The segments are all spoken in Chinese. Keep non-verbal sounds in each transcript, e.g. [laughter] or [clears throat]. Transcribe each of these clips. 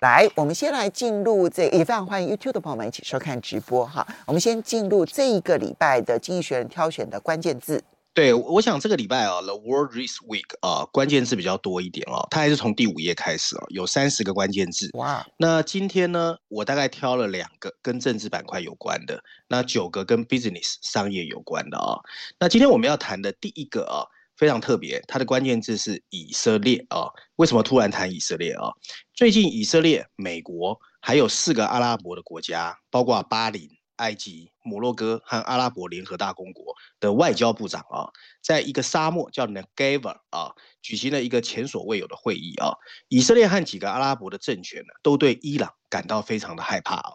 来，我们先来进入这，也非常欢迎 YouTube 的朋友们一起收看直播哈。我们先进入这一个礼拜的《经济学人》挑选的关键字。对，我想这个礼拜啊，The World This Week 啊，关键字比较多一点哦。它还是从第五页开始哦，有三十个关键字。哇，那今天呢，我大概挑了两个跟政治板块有关的，那九个跟 Business 商业有关的啊。那今天我们要谈的第一个啊。非常特别，它的关键字是以色列啊。为什么突然谈以色列啊？最近以色列、美国还有四个阿拉伯的国家，包括巴林、埃及、摩洛哥和阿拉伯联合大公国的外交部长啊，在一个沙漠叫 Negev 啊，举行了一个前所未有的会议啊。以色列和几个阿拉伯的政权呢，都对伊朗感到非常的害怕啊。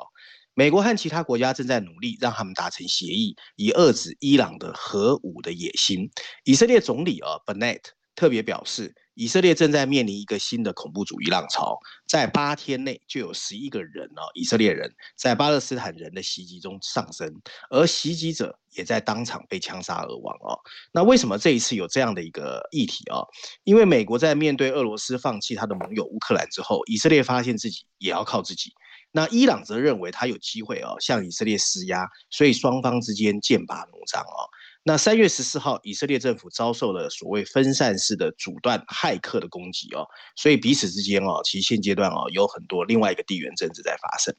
美国和其他国家正在努力让他们达成协议，以遏制伊朗的核武的野心。以色列总理啊，Benet 特别表示，以色列正在面临一个新的恐怖主义浪潮，在八天内就有十一个人啊，以色列人在巴勒斯坦人的袭击中丧生，而袭击者也在当场被枪杀而亡啊。那为什么这一次有这样的一个议题啊？因为美国在面对俄罗斯放弃他的盟友乌克兰之后，以色列发现自己也要靠自己。那伊朗则认为他有机会哦，向以色列施压，所以双方之间剑拔弩张哦。那三月十四号，以色列政府遭受了所谓分散式的阻断骇客的攻击哦，所以彼此之间哦，其实现阶段哦，有很多另外一个地缘政治在发生。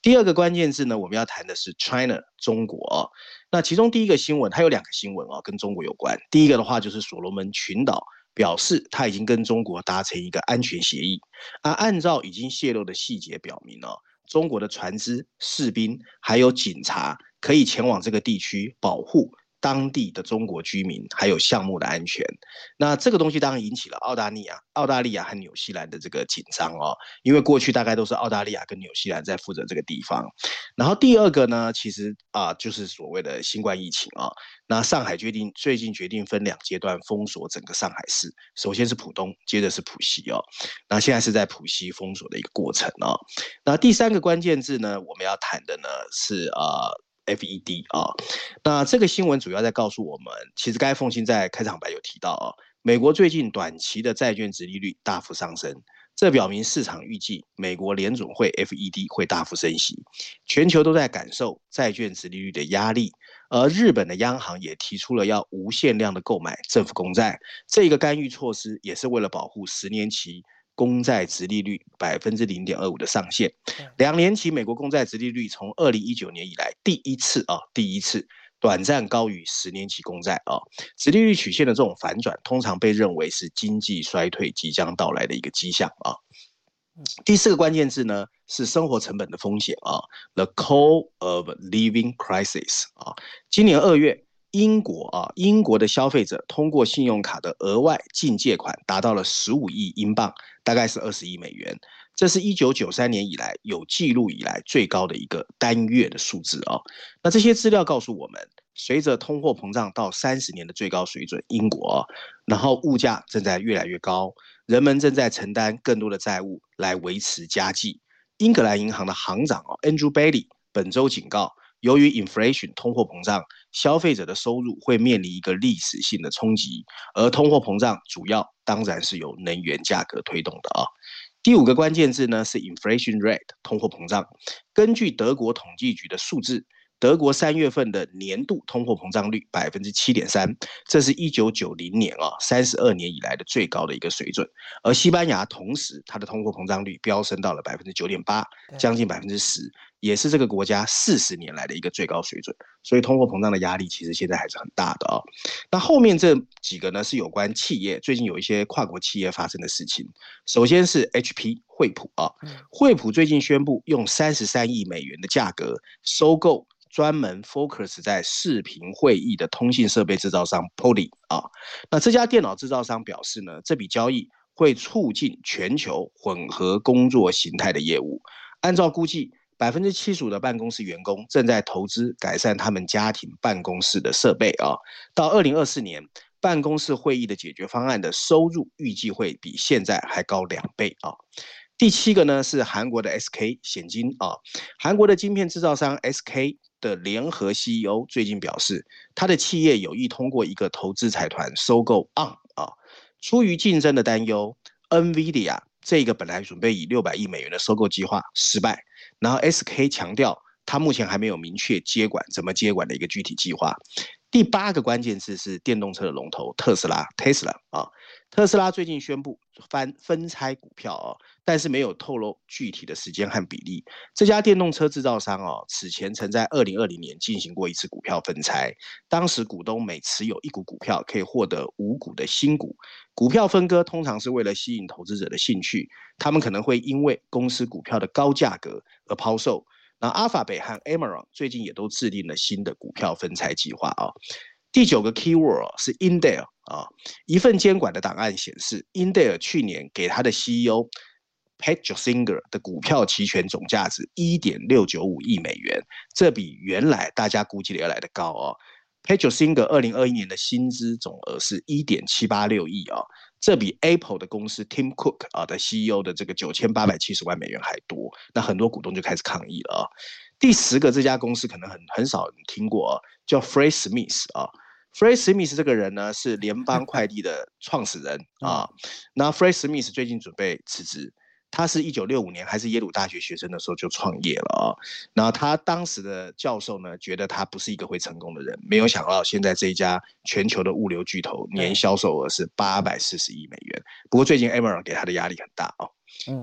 第二个关键字呢，我们要谈的是 China 中国哦。那其中第一个新闻，它有两个新闻哦，跟中国有关。第一个的话就是所罗门群岛表示，他已经跟中国达成一个安全协议，而按照已经泄露的细节表明哦。中国的船只、士兵还有警察可以前往这个地区保护。当地的中国居民，还有项目的安全。那这个东西当然引起了澳大利亚、澳大利亚和纽西兰的这个紧张哦，因为过去大概都是澳大利亚跟纽西兰在负责这个地方。然后第二个呢，其实啊，就是所谓的新冠疫情啊。那上海决定最近决定分两阶段封锁整个上海市，首先是浦东，接着是浦西哦。那现在是在浦西封锁的一个过程哦。那第三个关键字呢，我们要谈的呢是呃 FED 啊。那这个新闻主要在告诉我们，其实刚才凤馨在开场白有提到哦，美国最近短期的债券殖利率大幅上升。这表明市场预计美国联总会 FED 会大幅升息，全球都在感受债券殖利率的压力，而日本的央行也提出了要无限量的购买政府公债，这个干预措施也是为了保护十年期公债殖利率百分之零点二五的上限。两年期美国公债殖利率从二零一九年以来第一次啊，第一次。短暂高于十年期公债啊，殖利率曲线的这种反转，通常被认为是经济衰退即将到来的一个迹象啊。第四个关键字呢是生活成本的风险啊，the cost of living crisis 啊。今年二月，英国啊，英国的消费者通过信用卡的额外净借款达到了十五亿英镑，大概是二十亿美元。这是一九九三年以来有记录以来最高的一个单月的数字啊！那这些资料告诉我们，随着通货膨胀到三十年的最高水准，英国，然后物价正在越来越高，人们正在承担更多的债务来维持家计。英格兰银行的行长哦，Andrew Bailey 本周警告，由于 inflation 通货膨胀，消费者的收入会面临一个历史性的冲击，而通货膨胀主要当然是由能源价格推动的啊。第五个关键字呢是 inflation rate，通货膨胀。根据德国统计局的数字，德国三月份的年度通货膨胀率百分之七点三，这是一九九零年啊三十二年以来的最高的一个水准。而西班牙同时它的通货膨胀率飙升到了百分之九点八，将近百分之十，也是这个国家四十年来的一个最高水准。所以通货膨胀的压力其实现在还是很大的啊。那后面这几个呢，是有关企业最近有一些跨国企业发生的事情。首先是 HP 惠普啊，惠普最近宣布用三十三亿美元的价格收购。专门 focus 在视频会议的通信设备制造商 Poly 啊，那这家电脑制造商表示呢，这笔交易会促进全球混合工作形态的业务。按照估计，百分之七十五的办公室员工正在投资改善他们家庭办公室的设备啊。到二零二四年，办公室会议的解决方案的收入预计会比现在还高两倍啊。第七个呢是韩国的 SK 显晶啊，韩国的晶片制造商 SK。的联合 CEO 最近表示，他的企业有意通过一个投资财团收购 ARM 啊。出于竞争的担忧，NVIDIA 这个本来准备以六百亿美元的收购计划失败。然后 SK 强调，他目前还没有明确接管怎么接管的一个具体计划。第八个关键字是电动车的龙头特斯拉 Tesla 啊。特斯拉最近宣布翻分拆股票哦，但是没有透露具体的时间和比例。这家电动车制造商哦，此前曾在二零二零年进行过一次股票分拆，当时股东每持有一股股票可以获得五股的新股。股票分割通常是为了吸引投资者的兴趣，他们可能会因为公司股票的高价格而抛售。那阿法贝和 Amaron 最近也都制定了新的股票分拆计划啊。第九个 keyword 是 Intel 啊，一份监管的档案显示，Intel 去年给他的 CEO Pat Gelsinger 的股票期权总价值一点六九五亿美元，这比原来大家估计的要来的高哦。Pat Gelsinger 二零二一年的薪资总额是一点七八六亿啊，这比 Apple 的公司 Tim Cook 啊的 CEO 的这个九千八百七十万美元还多，那很多股东就开始抗议了啊。第十个这家公司可能很很少人听过，叫 Frey Smith 啊。Frey Smith 这个人呢是联邦快递的创始人 [laughs] 啊。那 Frey Smith 最近准备辞职，他是一九六五年还是耶鲁大学学生的时候就创业了啊。然后他当时的教授呢觉得他不是一个会成功的人，没有想到现在这一家全球的物流巨头年销售额是八百四十亿美元。不过最近 Amazon 给他的压力很大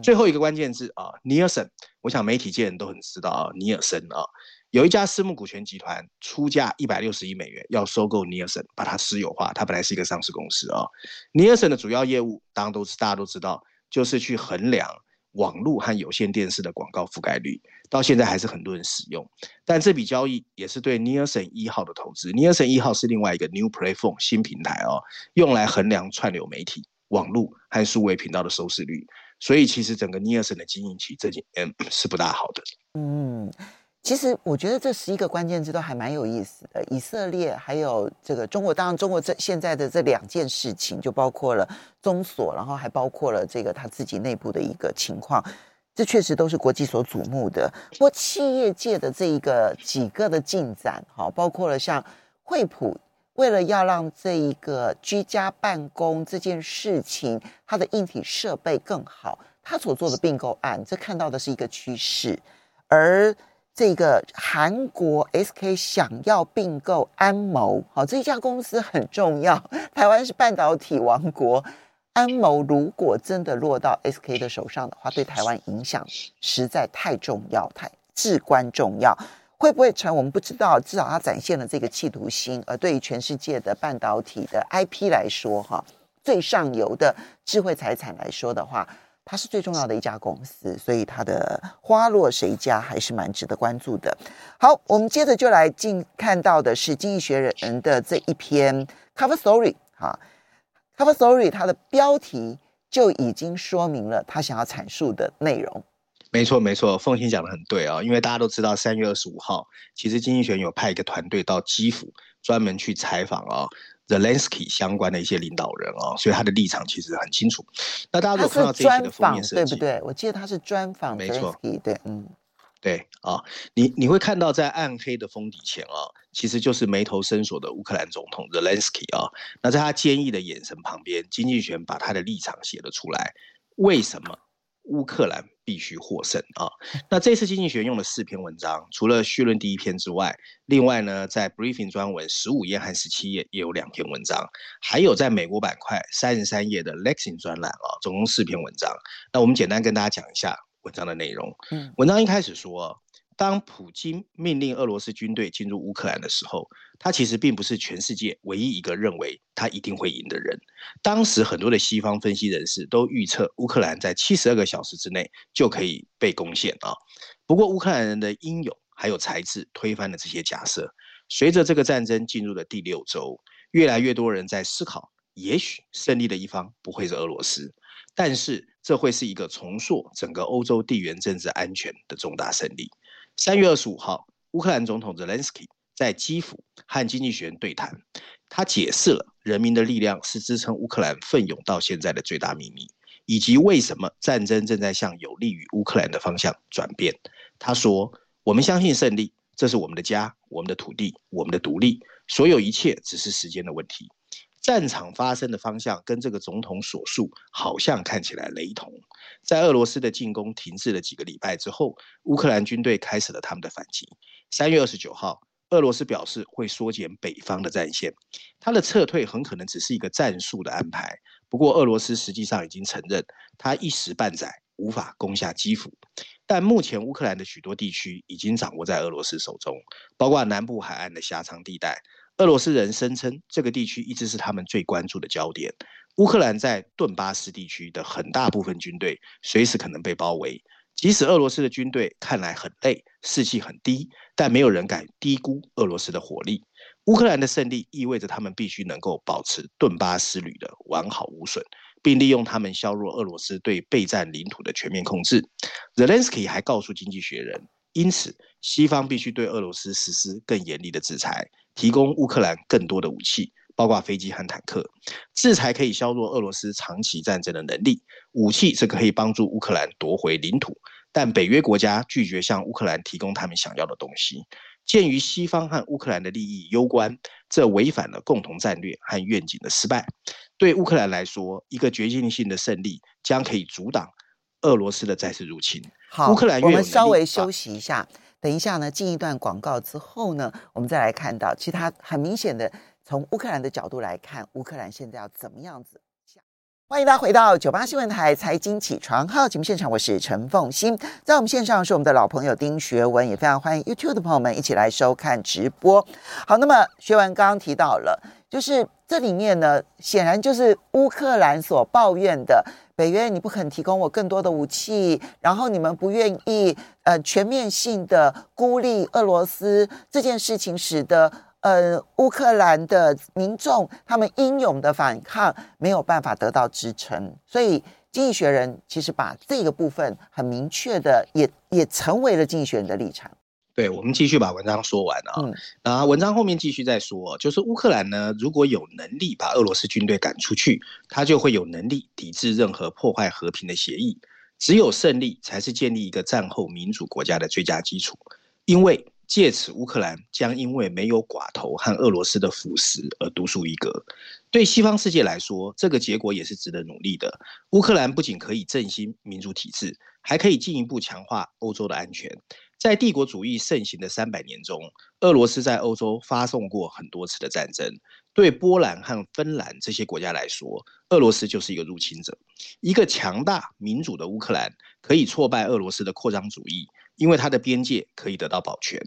最后一个关键字啊，尼尔森，我想媒体界人都很知道啊，尼尔森啊，有一家私募股权集团出价一百六十亿美元要收购尼尔森，把它私有化。它本来是一个上市公司啊。尼尔森的主要业务，当然都是大家都知道，就是去衡量网络和有线电视的广告覆盖率，到现在还是很多人使用。但这笔交易也是对尼尔森一号的投资。尼尔森一号是另外一个 New Platform 新平台哦，用来衡量串流媒体、网络和数位频道的收视率。所以其实整个尼尔森的经营期这几年是不大好的。嗯，其实我觉得这十一个关键字都还蛮有意思的。以色列还有这个中国，当然中国这现在的这两件事情就包括了封锁，然后还包括了这个他自己内部的一个情况，这确实都是国际所瞩目的。不过企业界的这一个几个的进展，哈，包括了像惠普。为了要让这一个居家办公这件事情，它的硬体设备更好，他所做的并购案，这看到的是一个趋势。而这个韩国 SK 想要并购安谋，好，这一家公司很重要。台湾是半导体王国，安谋如果真的落到 SK 的手上的话，对台湾影响实在太重要，太至关重要。会不会成？我们不知道。至少它展现了这个企图心。而对于全世界的半导体的 IP 来说，哈，最上游的智慧财产来说的话，它是最重要的一家公司。所以它的花落谁家还是蛮值得关注的。好，我们接着就来进看到的是《经济学人》的这一篇 Cover Story。哈，Cover Story 它的标题就已经说明了他想要阐述的内容。没错，没错，凤欣讲的很对啊，因为大家都知道，三月二十五号，其实经济学有派一个团队到基辅，专门去采访啊，Zelensky 相关的一些领导人哦，所以他的立场其实很清楚。那大家都看到这一期的封面设计，对不对？我记得他是专访，没错，对，嗯，对啊，你你会看到在暗黑的封底前啊，其实就是眉头深锁的乌克兰总统 Zelensky 啊，那在他坚毅的眼神旁边，经济学人把他的立场写了出来，为什么？乌克兰必须获胜啊！那这次经济学用了四篇文章，除了序论第一篇之外，另外呢，在 briefing 专文十五页和十七页也有两篇文章，还有在美国板块三十三页的 Lexing 专栏啊，总共四篇文章。那我们简单跟大家讲一下文章的内容。嗯，文章一开始说，当普京命令俄罗斯军队进入乌克兰的时候，他其实并不是全世界唯一一个认为他一定会赢的人。当时很多的西方分析人士都预测乌克兰在七十二个小时之内就可以被攻陷啊。不过乌克兰人的英勇还有才智推翻了这些假设。随着这个战争进入了第六周，越来越多人在思考，也许胜利的一方不会是俄罗斯，但是这会是一个重塑整个欧洲地缘政治安全的重大胜利。三月二十五号，乌克兰总统泽连斯基在基辅和经济学人对谈，他解释了人民的力量是支撑乌克兰奋勇到现在的最大秘密，以及为什么战争正在向有利于乌克兰的方向转变。他说：“我们相信胜利，这是我们的家、我们的土地、我们的独立，所有一切只是时间的问题。”战场发生的方向跟这个总统所述好像看起来雷同。在俄罗斯的进攻停滞了几个礼拜之后，乌克兰军队开始了他们的反击。三月二十九号，俄罗斯表示会缩减北方的战线，他的撤退很可能只是一个战术的安排。不过，俄罗斯实际上已经承认，他一时半载无法攻下基辅。但目前乌克兰的许多地区已经掌握在俄罗斯手中，包括南部海岸的狭长地带。俄罗斯人声称，这个地区一直是他们最关注的焦点。乌克兰在顿巴斯地区的很大部分军队随时可能被包围。即使俄罗斯的军队看来很累，士气很低，但没有人敢低估俄罗斯的火力。乌克兰的胜利意味着他们必须能够保持顿巴斯旅的完好无损，并利用他们削弱俄罗斯对备战领土的全面控制。泽连斯基还告诉《经济学人》，因此西方必须对俄罗斯实施更严厉的制裁。提供乌克兰更多的武器，包括飞机和坦克。制裁可以削弱俄罗斯长期战争的能力，武器是可以帮助乌克兰夺回领土。但北约国家拒绝向乌克兰提供他们想要的东西。鉴于西方和乌克兰的利益攸关，这违反了共同战略和愿景的失败。对乌克兰来说，一个决定性的胜利将可以阻挡俄罗斯的再次入侵。好，乌克兰我们稍微休息一下。等一下呢，进一段广告之后呢，我们再来看到，其他很明显的，从乌克兰的角度来看，乌克兰现在要怎么样子？欢迎大家回到九八新闻台财经起床号节目现场，我是陈凤欣，在我们线上是我们的老朋友丁学文，也非常欢迎 YouTube 的朋友们一起来收看直播。好，那么学文刚刚提到了，就是这里面呢，显然就是乌克兰所抱怨的。北约，你不肯提供我更多的武器，然后你们不愿意呃全面性的孤立俄罗斯这件事情，使得呃乌克兰的民众他们英勇的反抗没有办法得到支撑，所以《经济学人》其实把这个部分很明确的也也成为了《经济学人》的立场。对，我们继续把文章说完啊。嗯，然后文章后面继续再说，就是乌克兰呢，如果有能力把俄罗斯军队赶出去，他就会有能力抵制任何破坏和平的协议。只有胜利才是建立一个战后民主国家的最佳基础，因为借此乌克兰将因为没有寡头和俄罗斯的腐蚀而独树一格。对西方世界来说，这个结果也是值得努力的。乌克兰不仅可以振兴民主体制，还可以进一步强化欧洲的安全。在帝国主义盛行的三百年中，俄罗斯在欧洲发动过很多次的战争。对波兰和芬兰这些国家来说，俄罗斯就是一个入侵者。一个强大民主的乌克兰可以挫败俄罗斯的扩张主义，因为它的边界可以得到保全。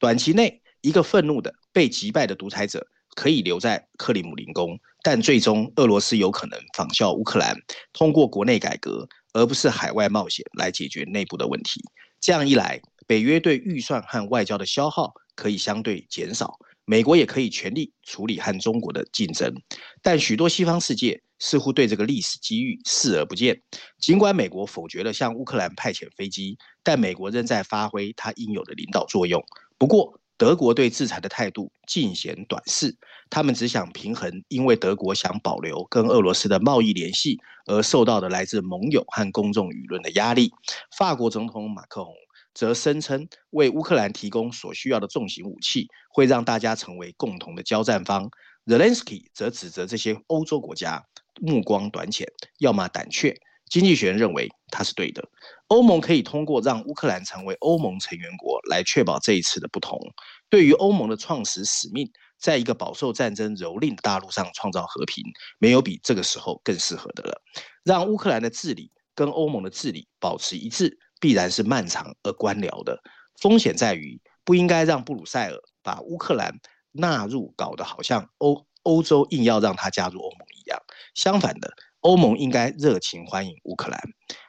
短期内，一个愤怒的被击败的独裁者可以留在克里姆林宫，但最终俄罗斯有可能仿效乌克兰，通过国内改革，而不是海外冒险来解决内部的问题。这样一来，北约对预算和外交的消耗可以相对减少，美国也可以全力处理和中国的竞争。但许多西方世界似乎对这个历史机遇视而不见。尽管美国否决了向乌克兰派遣飞机，但美国仍在发挥它应有的领导作用。不过，德国对制裁的态度尽显短视，他们只想平衡因为德国想保留跟俄罗斯的贸易联系而受到的来自盟友和公众舆论的压力。法国总统马克龙。则声称为乌克兰提供所需要的重型武器，会让大家成为共同的交战方。泽连斯基则指责这些欧洲国家目光短浅，要么胆怯。经济学人认为他是对的。欧盟可以通过让乌克兰成为欧盟成员国来确保这一次的不同。对于欧盟的创始使命，在一个饱受战争蹂躏的大陆上创造和平，没有比这个时候更适合的了。让乌克兰的治理跟欧盟的治理保持一致。必然是漫长而官僚的。风险在于不应该让布鲁塞尔把乌克兰纳入，搞得好像欧欧洲硬要让他加入欧盟一样。相反的，欧盟应该热情欢迎乌克兰。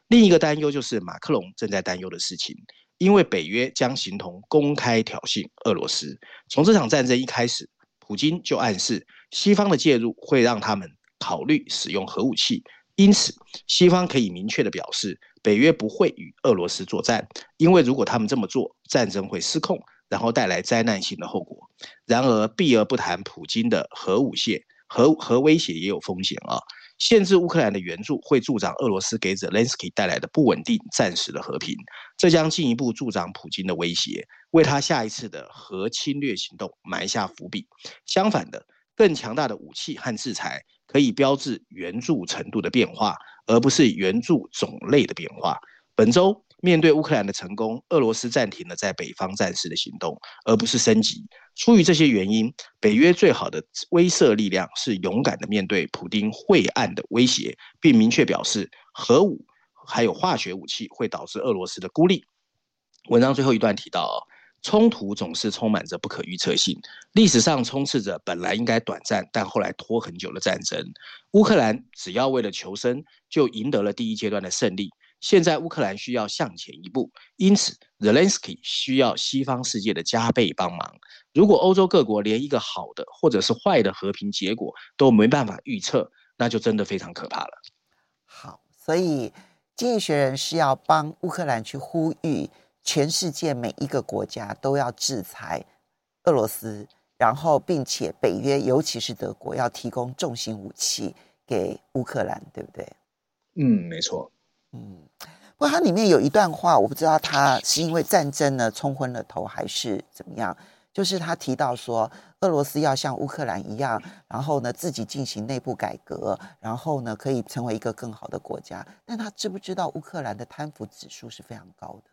另一个担忧就是马克龙正在担忧的事情，因为北约将形同公开挑衅俄罗斯。从这场战争一开始，普京就暗示西方的介入会让他们考虑使用核武器，因此西方可以明确地表示，北约不会与俄罗斯作战，因为如果他们这么做，战争会失控，然后带来灾难性的后果。然而避而不谈普京的核武械、核核威胁也有风险啊。限制乌克兰的援助会助长俄罗斯给泽连斯基带来的不稳定暂时的和平，这将进一步助长普京的威胁，为他下一次的核侵略行动埋下伏笔。相反的，更强大的武器和制裁可以标志援助程度的变化，而不是援助种类的变化。本周面对乌克兰的成功，俄罗斯暂停了在北方战事的行动，而不是升级。出于这些原因，北约最好的威慑力量是勇敢地面对普丁晦暗的威胁，并明确表示核武还有化学武器会导致俄罗斯的孤立。文章最后一段提到，冲突总是充满着不可预测性，历史上充斥着本来应该短暂但后来拖很久的战争。乌克兰只要为了求生，就赢得了第一阶段的胜利。现在乌克兰需要向前一步，因此泽连斯基需要西方世界的加倍帮忙。如果欧洲各国连一个好的或者是坏的和平结果都没办法预测，那就真的非常可怕了。好，所以《经济学人》是要帮乌克兰去呼吁全世界每一个国家都要制裁俄罗斯，然后并且北约尤其是德国要提供重型武器给乌克兰，对不对？嗯，没错。嗯，不过它里面有一段话，我不知道他是因为战争呢冲昏了头，还是怎么样。就是他提到说，俄罗斯要像乌克兰一样，然后呢自己进行内部改革，然后呢可以成为一个更好的国家。但他知不知道乌克兰的贪腐指数是非常高的？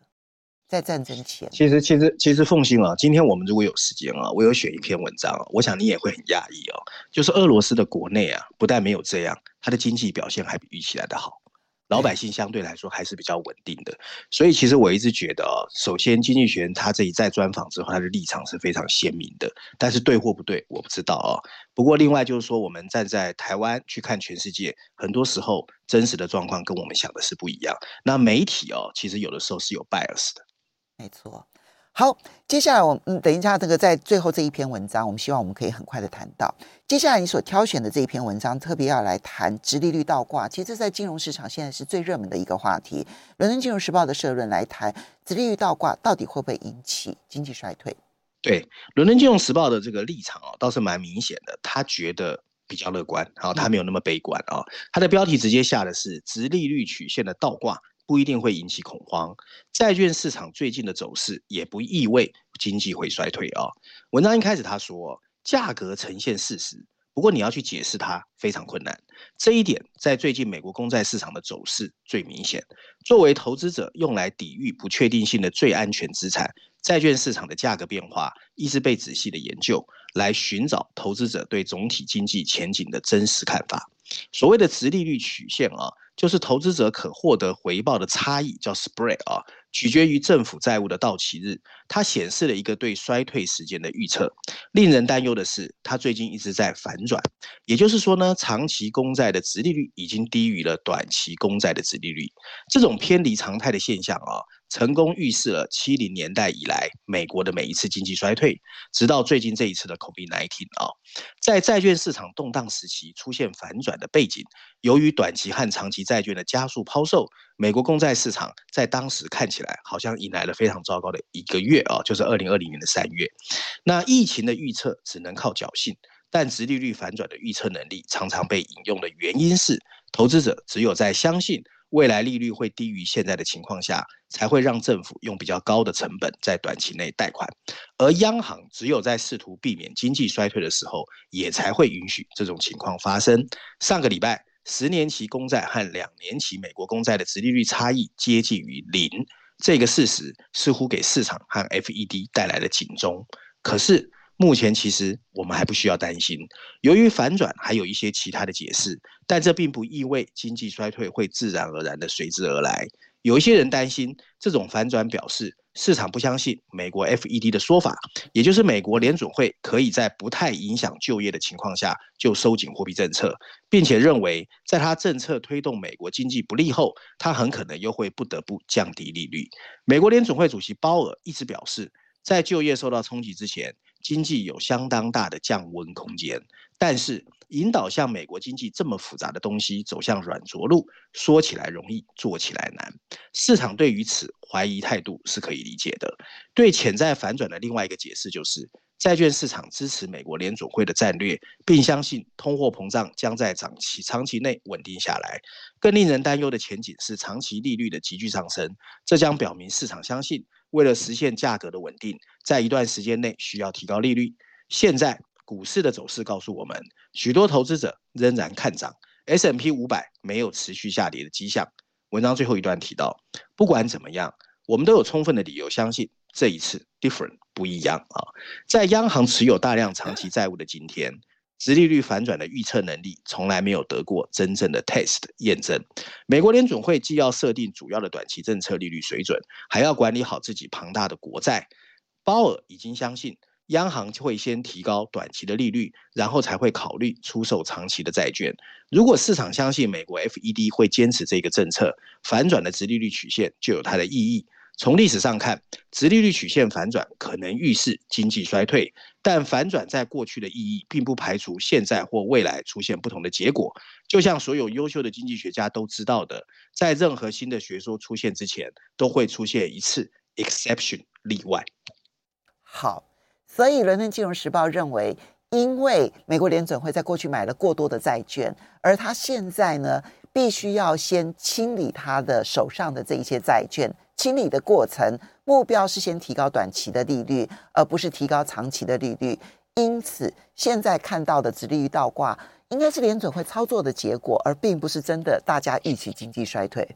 在战争前，其实其实其实凤馨啊，今天我们如果有时间啊，我有选一篇文章，我想你也会很讶异哦。就是俄罗斯的国内啊，不但没有这样，它的经济表现还比预期来的好。老百姓相对来说还是比较稳定的，所以其实我一直觉得，首先《经济学人》他这一再专访之后，他的立场是非常鲜明的，但是对或不对我不知道啊。不过另外就是说，我们站在台湾去看全世界，很多时候真实的状况跟我们想的是不一样。那媒体哦，其实有的时候是有 bias 的，没错。好，接下来我们等一下，这个在最后这一篇文章，我们希望我们可以很快的谈到。接下来你所挑选的这一篇文章，特别要来谈直利率倒挂。其实这在金融市场现在是最热门的一个话题。伦敦金融时报的社论来谈直利率倒挂到底会不会引起经济衰退？对，伦敦金融时报的这个立场哦，倒是蛮明显的，他觉得比较乐观，然后他没有那么悲观啊。他的标题直接下的是直利率曲线的倒挂。不一定会引起恐慌，债券市场最近的走势也不意味经济会衰退啊。文章一开始他说，价格呈现事实，不过你要去解释它非常困难。这一点在最近美国公债市场的走势最明显。作为投资者用来抵御不确定性的最安全资产，债券市场的价格变化一直被仔细的研究，来寻找投资者对总体经济前景的真实看法。所谓的直利率曲线啊。就是投资者可获得回报的差异，叫 spread 啊，取决于政府债务的到期日。它显示了一个对衰退时间的预测。令人担忧的是，它最近一直在反转。也就是说呢，长期公债的殖利率已经低于了短期公债的殖利率。这种偏离常态的现象啊。成功预示了七零年代以来美国的每一次经济衰退，直到最近这一次的 COVID-19 啊，在债券市场动荡时期出现反转的背景，由于短期和长期债券的加速抛售，美国公债市场在当时看起来好像迎来了非常糟糕的一个月啊，就是二零二零年的三月。那疫情的预测只能靠侥幸，但殖利率反转的预测能力常常被引用的原因是，投资者只有在相信。未来利率会低于现在的情况下，才会让政府用比较高的成本在短期内贷款，而央行只有在试图避免经济衰退的时候，也才会允许这种情况发生。上个礼拜，十年期公债和两年期美国公债的殖利率差异接近于零，这个事实似乎给市场和 FED 带来了警钟。可是，目前其实我们还不需要担心，由于反转还有一些其他的解释，但这并不意味经济衰退会自然而然的随之而来。有一些人担心，这种反转表示市场不相信美国 FED 的说法，也就是美国联准会可以在不太影响就业的情况下就收紧货币政策，并且认为在他政策推动美国经济不利后，他很可能又会不得不降低利率。美国联准会主席鲍尔一直表示，在就业受到冲击之前，经济有相当大的降温空间，但是引导像美国经济这么复杂的东西走向软着陆，说起来容易，做起来难。市场对于此怀疑态度是可以理解的。对潜在反转的另外一个解释就是，债券市场支持美国联准会的战略，并相信通货膨胀将在长期长期内稳定下来。更令人担忧的前景是长期利率的急剧上升，这将表明市场相信。为了实现价格的稳定，在一段时间内需要提高利率。现在股市的走势告诉我们，许多投资者仍然看涨 S M P 五百没有持续下跌的迹象。文章最后一段提到，不管怎么样，我们都有充分的理由相信这一次 different 不一样啊。在央行持有大量长期债务的今天。殖利率反转的预测能力从来没有得过真正的 test 验证。美国联准会既要设定主要的短期政策利率水准，还要管理好自己庞大的国债。鲍尔已经相信，央行会先提高短期的利率，然后才会考虑出售长期的债券。如果市场相信美国 FED 会坚持这个政策，反转的殖利率曲线就有它的意义。从历史上看，殖利率曲线反转可能预示经济衰退，但反转在过去的意义并不排除现在或未来出现不同的结果。就像所有优秀的经济学家都知道的，在任何新的学说出现之前，都会出现一次 exception 例外。好，所以伦敦金融时报认为，因为美国联准会在过去买了过多的债券，而他现在呢，必须要先清理他的手上的这一些债券。清理的过程目标是先提高短期的利率，而不是提高长期的利率。因此，现在看到的只利率倒挂，应该是联准会操作的结果，而并不是真的大家预期经济衰退。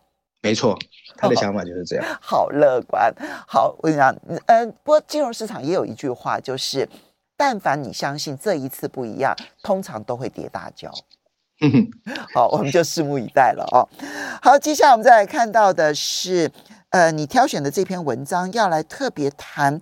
没错，他的想法就是这样。哦、[laughs] 好乐观。好，我跟你讲，嗯，不过金融市场也有一句话，就是但凡你相信这一次不一样，通常都会跌大跤。[laughs] 好，我们就拭目以待了哦。好，接下来我们再来看到的是。呃，你挑选的这篇文章要来特别谈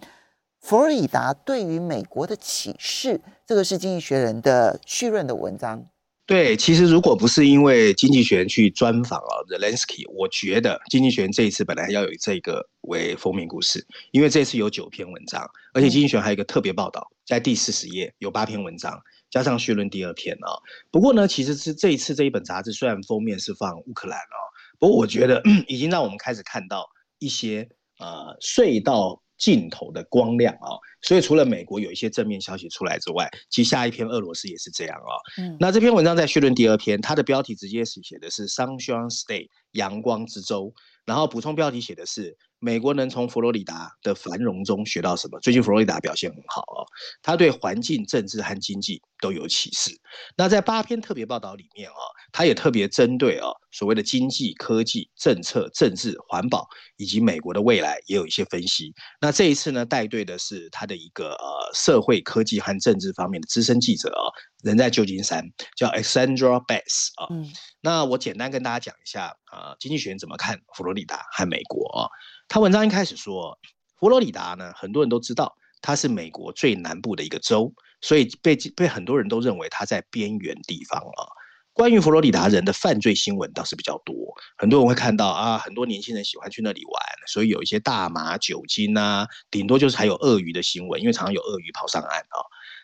佛罗里达对于美国的启示，这个是《经济学人》的序论的文章。对，其实如果不是因为《经济学人》去专访啊，Zelensky，我觉得《经济学人》这一次本来要有这个为封面故事，因为这次有九篇文章，而且《经济学人》还有一个特别报道，在第四十页有八篇文章，加上序论第二篇啊。不过呢，其实是这一次这一本杂志虽然封面是放乌克兰啊，不过我觉得 [clears throat] 已经让我们开始看到。一些呃隧道尽头的光亮啊、哦，所以除了美国有一些正面消息出来之外，其实下一篇俄罗斯也是这样啊、哦。嗯，那这篇文章在序论第二篇，它的标题直接是写的是 Sunshine State 阳光之州，然后补充标题写的是。美国能从佛罗里达的繁荣中学到什么？最近佛罗里达表现很好哦，他对环境、政治和经济都有启示。那在八篇特别报道里面啊，他也特别针对啊所谓的经济、科技、政策、政治、环保以及美国的未来也有一些分析。那这一次呢，带队的是他的一个呃社会科技和政治方面的资深记者啊，人在旧金山，叫 Alexandra Bass 啊。嗯。那我简单跟大家讲一下啊，经济学人怎么看佛罗里达和美国啊？他文章一开始说，佛罗里达呢，很多人都知道它是美国最南部的一个州，所以被被很多人都认为它在边缘地方啊。关于佛罗里达人的犯罪新闻倒是比较多，很多人会看到啊，很多年轻人喜欢去那里玩，所以有一些大麻、酒精啊，顶多就是还有鳄鱼的新闻，因为常常有鳄鱼跑上岸啊，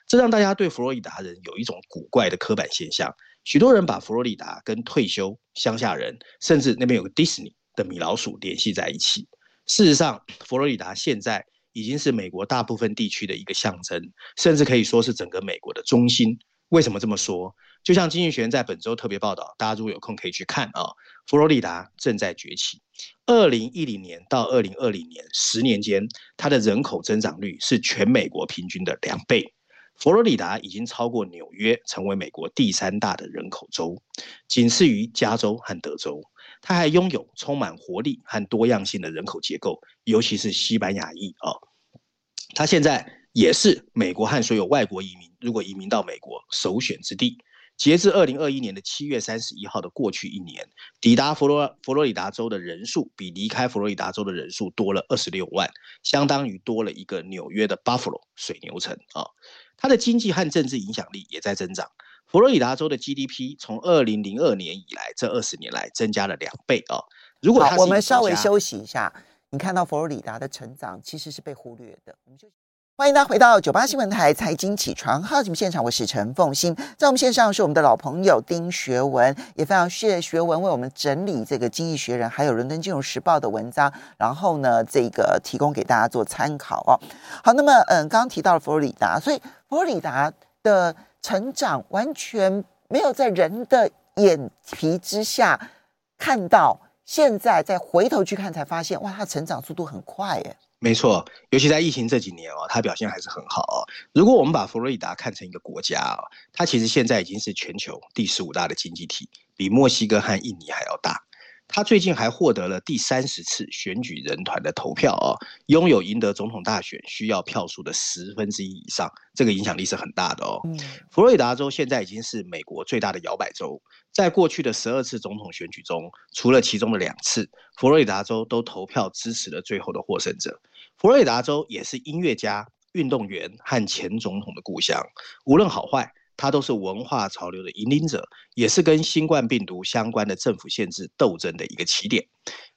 这让大家对佛罗里达人有一种古怪的刻板现象。许多人把佛罗里达跟退休乡下人，甚至那边有个迪士尼的米老鼠联系在一起。事实上，佛罗里达现在已经是美国大部分地区的一个象征，甚至可以说是整个美国的中心。为什么这么说？就像经济学人在本周特别报道，大家如果有空可以去看啊。佛罗里达正在崛起。二零一零年到二零二零年十年间，它的人口增长率是全美国平均的两倍。佛罗里达已经超过纽约，成为美国第三大的人口州，仅次于加州和德州。它还拥有充满活力和多样性的人口结构，尤其是西班牙裔啊。它现在也是美国和所有外国移民如果移民到美国首选之地。截至二零二一年的七月三十一号的过去一年，抵达佛罗佛罗里达州的人数比离开佛罗里达州的人数多了二十六万，相当于多了一个纽约的 Buffalo 水牛城啊。它的经济和政治影响力也在增长。佛罗里达州的 GDP 从二零零二年以来这二十年来增加了两倍啊。如果我们稍微休息一下，你看到佛罗里达的成长其实是被忽略的。我们就。欢迎大家回到九八新闻台财经起床号节目现场，我是陈凤欣，在我们线上是我们的老朋友丁学文，也非常谢谢学文为我们整理这个《经济学人》还有《伦敦金融时报》的文章，然后呢，这个提供给大家做参考哦。好，那么嗯，刚刚提到了佛罗里达，所以佛罗里达的成长完全没有在人的眼皮之下看到，现在再回头去看才发现，哇，它成长速度很快耶。没错，尤其在疫情这几年哦，它表现还是很好哦。如果我们把佛罗里达看成一个国家哦，它其实现在已经是全球第十五大的经济体，比墨西哥和印尼还要大。他最近还获得了第三十次选举人团的投票哦，拥有赢得总统大选需要票数的十分之一以上，这个影响力是很大的哦。佛罗里达州现在已经是美国最大的摇摆州，在过去的十二次总统选举中，除了其中的两次，佛罗里达州都投票支持了最后的获胜者。佛罗里达州也是音乐家、运动员和前总统的故乡，无论好坏。它都是文化潮流的引领者，也是跟新冠病毒相关的政府限制斗争的一个起点。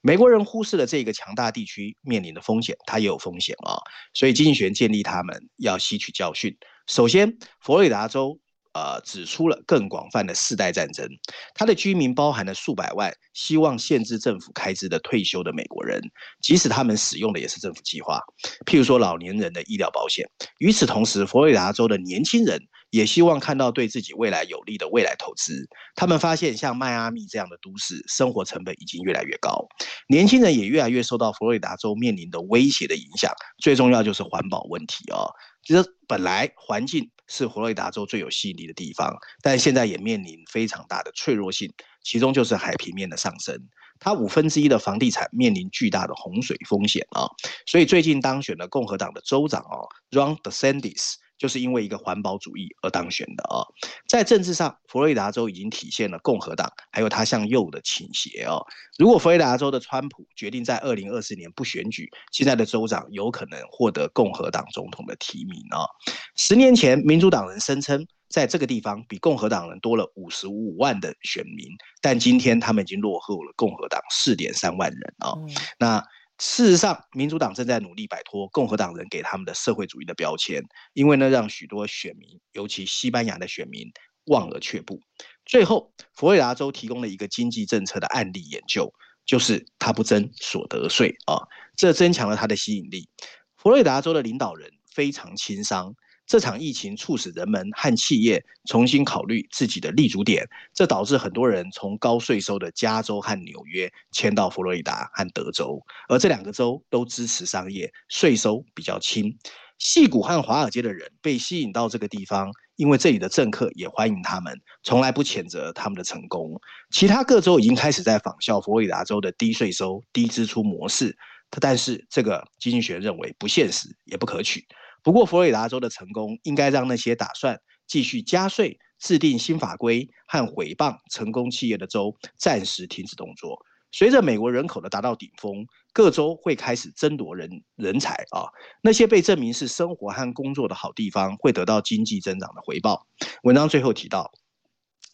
美国人忽视了这个强大地区面临的风险，它也有风险啊、所以经济学建议他们要吸取教训。首先，佛罗里达州。呃，指出了更广泛的世代战争，它的居民包含了数百万希望限制政府开支的退休的美国人，即使他们使用的也是政府计划，譬如说老年人的医疗保险。与此同时，佛罗里达州的年轻人也希望看到对自己未来有利的未来投资。他们发现，像迈阿密这样的都市，生活成本已经越来越高，年轻人也越来越受到佛罗里达州面临的威胁的影响。最重要就是环保问题哦。其实本来环境是佛罗里达州最有吸引力的地方，但现在也面临非常大的脆弱性，其中就是海平面的上升，它五分之一的房地产面临巨大的洪水风险啊，所以最近当选了共和党的州长哦，Ron DeSantis。就是因为一个环保主义而当选的啊、哦，在政治上，佛罗里达州已经体现了共和党还有他向右的倾斜哦。如果佛罗里达州的川普决定在二零二四年不选举，现在的州长有可能获得共和党总统的提名啊、哦。十年前，民主党人声称在这个地方比共和党人多了五十五万的选民，但今天他们已经落后了共和党四点三万人啊、哦。嗯、那。事实上，民主党正在努力摆脱共和党人给他们的社会主义的标签，因为呢，让许多选民，尤其西班牙的选民望而却步。最后，佛罗里达州提供了一个经济政策的案例研究，就是他不征所得税啊，这增强了他的吸引力。佛罗里达州的领导人非常轻商。这场疫情促使人们和企业重新考虑自己的立足点，这导致很多人从高税收的加州和纽约迁到佛罗里达和德州，而这两个州都支持商业，税收比较轻。矽谷和华尔街的人被吸引到这个地方，因为这里的政客也欢迎他们，从来不谴责他们的成功。其他各州已经开始在仿效佛罗里达州的低税收、低支出模式，但是这个经济学认为不现实，也不可取。不过，佛罗里达州的成功应该让那些打算继续加税、制定新法规和毁谤成功企业的州暂时停止动作。随着美国人口的达到顶峰，各州会开始争夺人人才啊。那些被证明是生活和工作的好地方，会得到经济增长的回报。文章最后提到，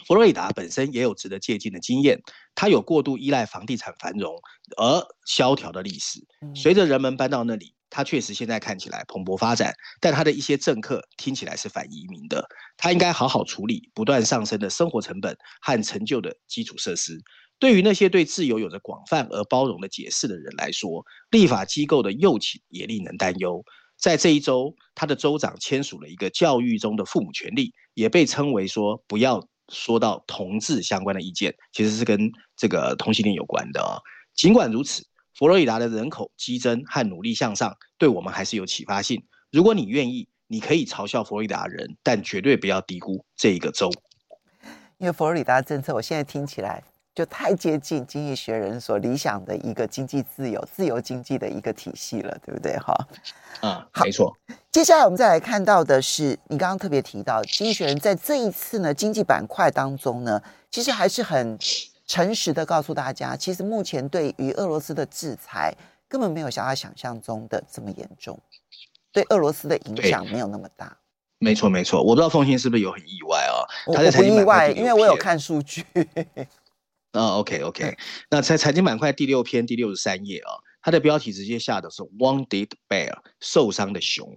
佛罗里达本身也有值得借鉴的经验，它有过度依赖房地产繁荣而萧条的历史。随着人们搬到那里。他确实现在看起来蓬勃发展，但他的一些政客听起来是反移民的。他应该好好处理不断上升的生活成本和陈旧的基础设施。对于那些对自由有着广泛而包容的解释的人来说，立法机构的右倾也令人担忧。在这一周，他的州长签署了一个教育中的父母权利，也被称为说不要说到同志相关的意见，其实是跟这个同性恋有关的。尽管如此。佛罗里达的人口激增和努力向上，对我们还是有启发性。如果你愿意，你可以嘲笑佛罗里达人，但绝对不要低估这一个州。因为佛罗里达政策，我现在听起来就太接近《经济学人》所理想的一个经济自由、自由经济的一个体系了，对不对？哈，啊，没错。接下来我们再来看到的是，你刚刚特别提到，《经济学人》在这一次呢经济板块当中呢，其实还是很诚实的告诉大家，其实目前对于俄罗斯的制裁根本没有像他想象中的这么严重，对俄罗斯的影响没有那么大。没错，没错。我不知道凤馨是不是有很意外啊？我不意外，因为我有看数据。[laughs] 啊、okay, okay. 那在财经板块第六篇第六十三页啊，它的标题直接下的是 “Wounded Bear”，受伤的熊。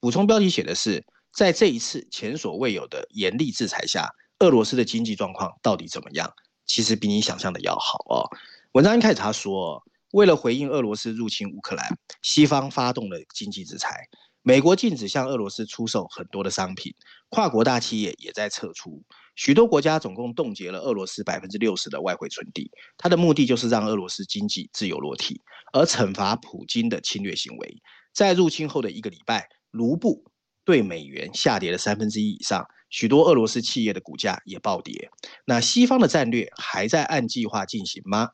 补充标题写的是，在这一次前所未有的严厉制裁下，俄罗斯的经济状况到底怎么样？其实比你想象的要好哦。文章一开始他说，为了回应俄罗斯入侵乌克兰，西方发动了经济制裁。美国禁止向俄罗斯出售很多的商品，跨国大企业也在撤出，许多国家总共冻结了俄罗斯百分之六十的外汇存底，它的目的就是让俄罗斯经济自由落体，而惩罚普京的侵略行为。在入侵后的一个礼拜，卢布对美元下跌了三分之一以上，许多俄罗斯企业的股价也暴跌。那西方的战略还在按计划进行吗？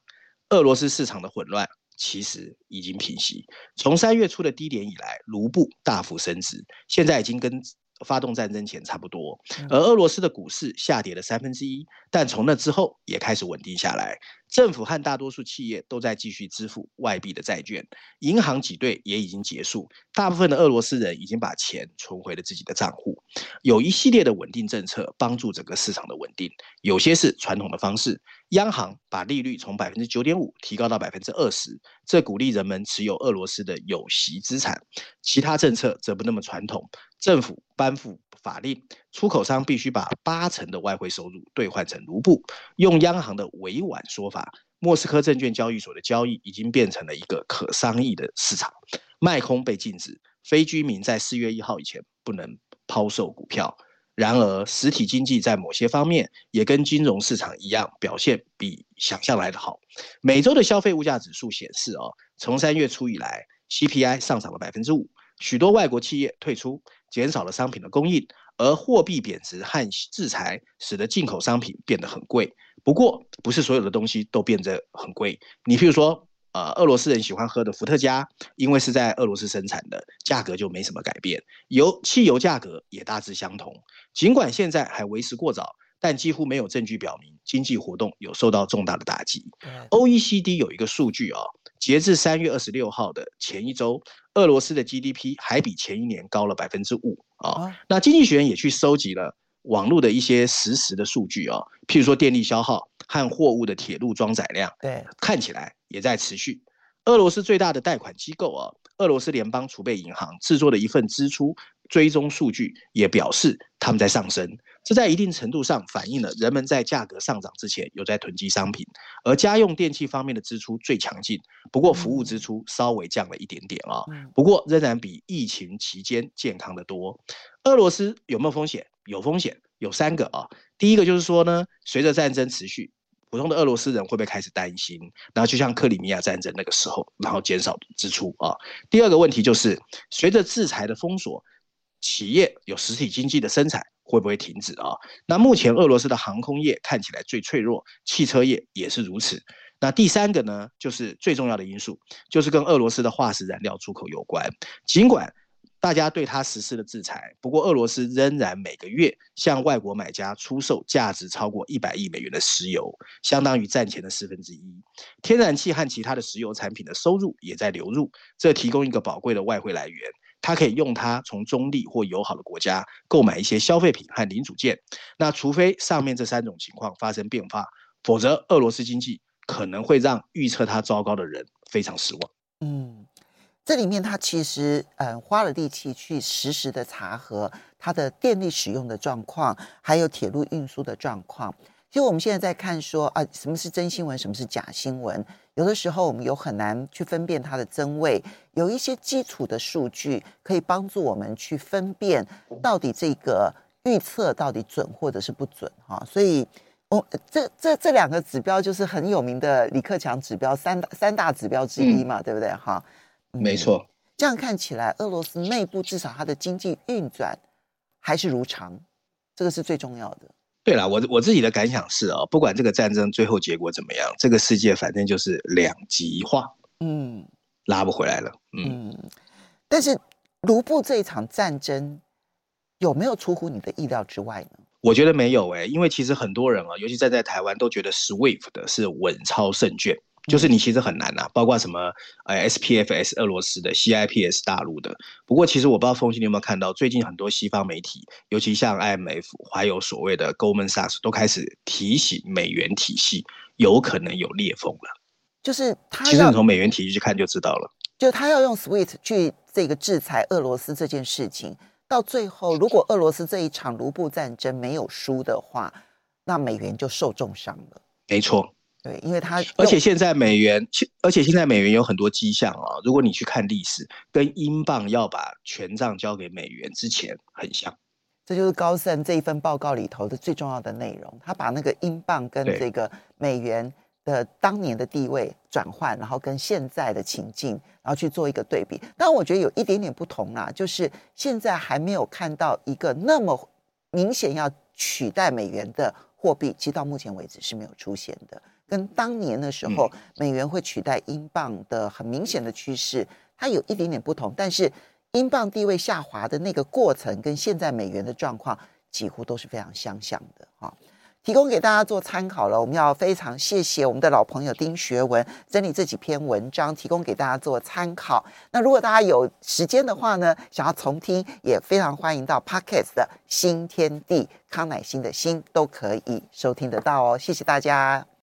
俄罗斯市场的混乱。其实已经平息。从三月初的低点以来，卢布大幅升值，现在已经跟发动战争前差不多。而俄罗斯的股市下跌了三分之一，但从那之后也开始稳定下来。政府和大多数企业都在继续支付外币的债券，银行挤兑也已经结束，大部分的俄罗斯人已经把钱存回了自己的账户。有一系列的稳定政策帮助整个市场的稳定，有些是传统的方式，央行把利率从百分之九点五提高到百分之二十，这鼓励人们持有俄罗斯的有息资产。其他政策则不那么传统，政府颁布法令，出口商必须把八成的外汇收入兑换成卢布。用央行的委婉说法，莫斯科证券交易所的交易已经变成了一个可商议的市场。卖空被禁止，非居民在四月一号以前不能抛售股票。然而，实体经济在某些方面也跟金融市场一样，表现比想象来得好。每周的消费物价指数显示，哦，从三月初以来，CPI 上涨了百分之五。许多外国企业退出，减少了商品的供应，而货币贬值和制裁使得进口商品变得很贵。不过，不是所有的东西都变得很贵。你譬如说，呃，俄罗斯人喜欢喝的伏特加，因为是在俄罗斯生产的，价格就没什么改变。油、汽油价格也大致相同。尽管现在还为时过早，但几乎没有证据表明经济活动有受到重大的打击。OECD 有一个数据啊、哦，截至三月二十六号的前一周。俄罗斯的 GDP 还比前一年高了百分之五啊！那经济学人也去收集了网络的一些实时的数据啊、哦，譬如说电力消耗和货物的铁路装载量，对，看起来也在持续。俄罗斯最大的贷款机构啊，俄罗斯联邦储备银行制作的一份支出追踪数据也表示，他们在上升。这在一定程度上反映了人们在价格上涨之前有在囤积商品，而家用电器方面的支出最强劲，不过服务支出稍微降了一点点啊、哦，不过仍然比疫情期间健康的多。俄罗斯有没有风险？有风险，有三个啊。第一个就是说呢，随着战争持续，普通的俄罗斯人会不会开始担心？然后就像克里米亚战争那个时候，然后减少支出啊。第二个问题就是随着制裁的封锁，企业有实体经济的生产。会不会停止啊？那目前俄罗斯的航空业看起来最脆弱，汽车业也是如此。那第三个呢，就是最重要的因素，就是跟俄罗斯的化石燃料出口有关。尽管大家对它实施了制裁，不过俄罗斯仍然每个月向外国买家出售价值超过一百亿美元的石油，相当于战前的四分之一。天然气和其他的石油产品的收入也在流入，这提供一个宝贵的外汇来源。他可以用它从中立或友好的国家购买一些消费品和零组件。那除非上面这三种情况发生变化，否则俄罗斯经济可能会让预测它糟糕的人非常失望。嗯，这里面他其实嗯花了力气去实时的查核它的电力使用的状况，还有铁路运输的状况。其实我们现在在看说啊，什么是真新闻，什么是假新闻？有的时候我们有很难去分辨它的真伪。有一些基础的数据可以帮助我们去分辨到底这个预测到底准或者是不准哈。所以，哦，这这这两个指标就是很有名的李克强指标三大三大指标之一嘛，嗯、对不对哈？没错。这样看起来，俄罗斯内部至少它的经济运转还是如常，这个是最重要的。对了，我我自己的感想是啊、哦，不管这个战争最后结果怎么样，这个世界反正就是两极化，嗯，拉不回来了，嗯。嗯，但是卢布这一场战争有没有出乎你的意料之外呢？我觉得没有哎，因为其实很多人啊，尤其站在台湾都觉得 SWIFT 的是稳操胜券。就是你其实很难呐、啊，包括什么呃 SPFS 俄罗斯的 CIPS 大陆的。不过其实我不知道凤馨你有没有看到，最近很多西方媒体，尤其像 IMF 还有所谓的 Goldman Sachs 都开始提醒美元体系有可能有裂缝了。就是他其实你从美元体系去看就知道了。就他要用 SWIFT 去这个制裁俄罗斯这件事情，到最后如果俄罗斯这一场卢布战争没有输的话，那美元就受重伤了。没错。对，因为它而且现在美元，而且现在美元有很多迹象啊。如果你去看历史，跟英镑要把权杖交给美元之前很像。这就是高盛这一份报告里头的最重要的内容。他把那个英镑跟这个美元的当年的地位转换，然后跟现在的情境，然后去做一个对比。但我觉得有一点点不同啦，就是现在还没有看到一个那么明显要取代美元的货币，其实到目前为止是没有出现的。跟当年的时候，美元会取代英镑的很明显的趋势，它有一点点不同。但是，英镑地位下滑的那个过程，跟现在美元的状况几乎都是非常相像的哈。提供给大家做参考了。我们要非常谢谢我们的老朋友丁学文整理这几篇文章，提供给大家做参考。那如果大家有时间的话呢，想要重听，也非常欢迎到 Podcast 的新天地康乃馨的馨都可以收听得到哦。谢谢大家。